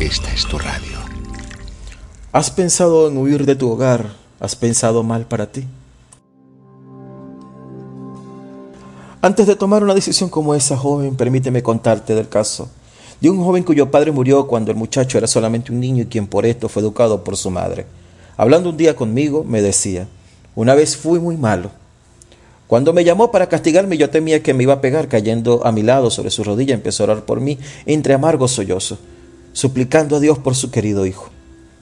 esta es tu radio. ¿Has pensado en huir de tu hogar? ¿Has pensado mal para ti? Antes de tomar una decisión como esa, joven, permíteme contarte del caso de un joven cuyo padre murió cuando el muchacho era solamente un niño y quien por esto fue educado por su madre. Hablando un día conmigo, me decía, una vez fui muy malo. Cuando me llamó para castigarme, yo temía que me iba a pegar, cayendo a mi lado sobre su rodilla, empezó a orar por mí entre amargos sollozos, suplicando a Dios por su querido hijo.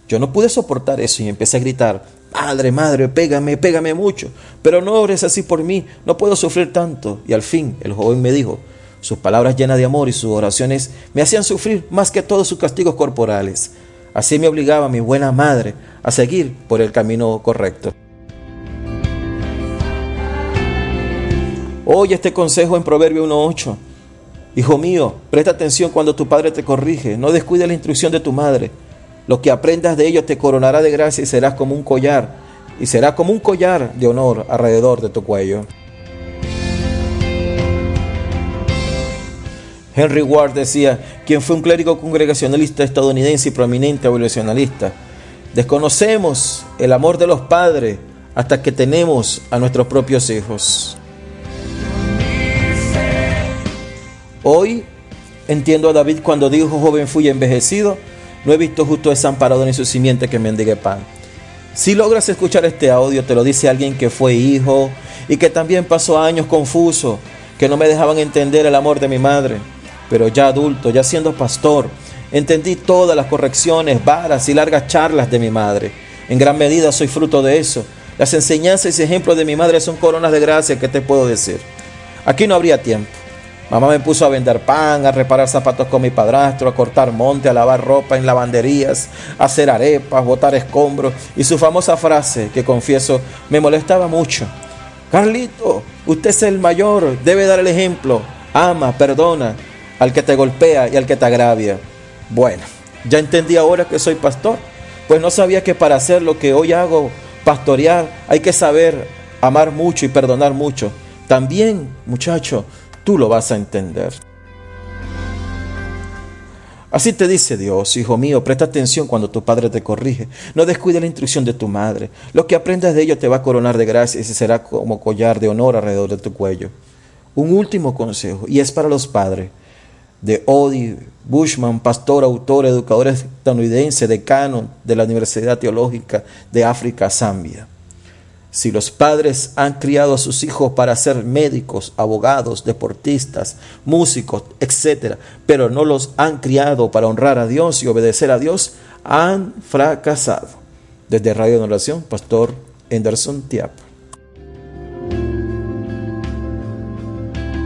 Yo no pude soportar eso y empecé a gritar, Madre, madre, pégame, pégame mucho, pero no ores así por mí, no puedo sufrir tanto. Y al fin el joven me dijo, sus palabras llenas de amor y sus oraciones me hacían sufrir más que todos sus castigos corporales. Así me obligaba mi buena madre a seguir por el camino correcto. Oye este consejo en Proverbio 1.8. Hijo mío, presta atención cuando tu padre te corrige, no descuide la instrucción de tu madre. Lo que aprendas de ellos te coronará de gracia y serás como un collar, y será como un collar de honor alrededor de tu cuello. Henry Ward decía, quien fue un clérigo congregacionalista estadounidense y prominente abolicionalista, desconocemos el amor de los padres hasta que tenemos a nuestros propios hijos. Hoy entiendo a David cuando dijo, joven fui envejecido, no he visto justo desamparado ni su simiente que mendigue pan. Si logras escuchar este audio, te lo dice alguien que fue hijo y que también pasó años confuso, que no me dejaban entender el amor de mi madre. Pero ya adulto, ya siendo pastor, entendí todas las correcciones, varas y largas charlas de mi madre. En gran medida soy fruto de eso. Las enseñanzas y ejemplos de mi madre son coronas de gracia que te puedo decir. Aquí no habría tiempo. Mamá me puso a vender pan, a reparar zapatos con mi padrastro, a cortar monte, a lavar ropa en lavanderías, a hacer arepas, botar escombros y su famosa frase, que confieso me molestaba mucho. Carlito, usted es el mayor, debe dar el ejemplo. Ama, perdona al que te golpea y al que te agravia. Bueno, ya entendí ahora que soy pastor, pues no sabía que para hacer lo que hoy hago, pastorear, hay que saber amar mucho y perdonar mucho. También, muchacho, tú lo vas a entender. Así te dice Dios, hijo mío, presta atención cuando tu padre te corrige. No descuide la instrucción de tu madre. Lo que aprendas de ello te va a coronar de gracia y será como collar de honor alrededor de tu cuello. Un último consejo, y es para los padres, de Odi Bushman, pastor, autor, educador estadounidense, decano de la Universidad Teológica de África, Zambia. Si los padres han criado a sus hijos para ser médicos, abogados, deportistas, músicos, etc., pero no los han criado para honrar a Dios y obedecer a Dios, han fracasado. Desde Radio Oración, Pastor Anderson Tiap.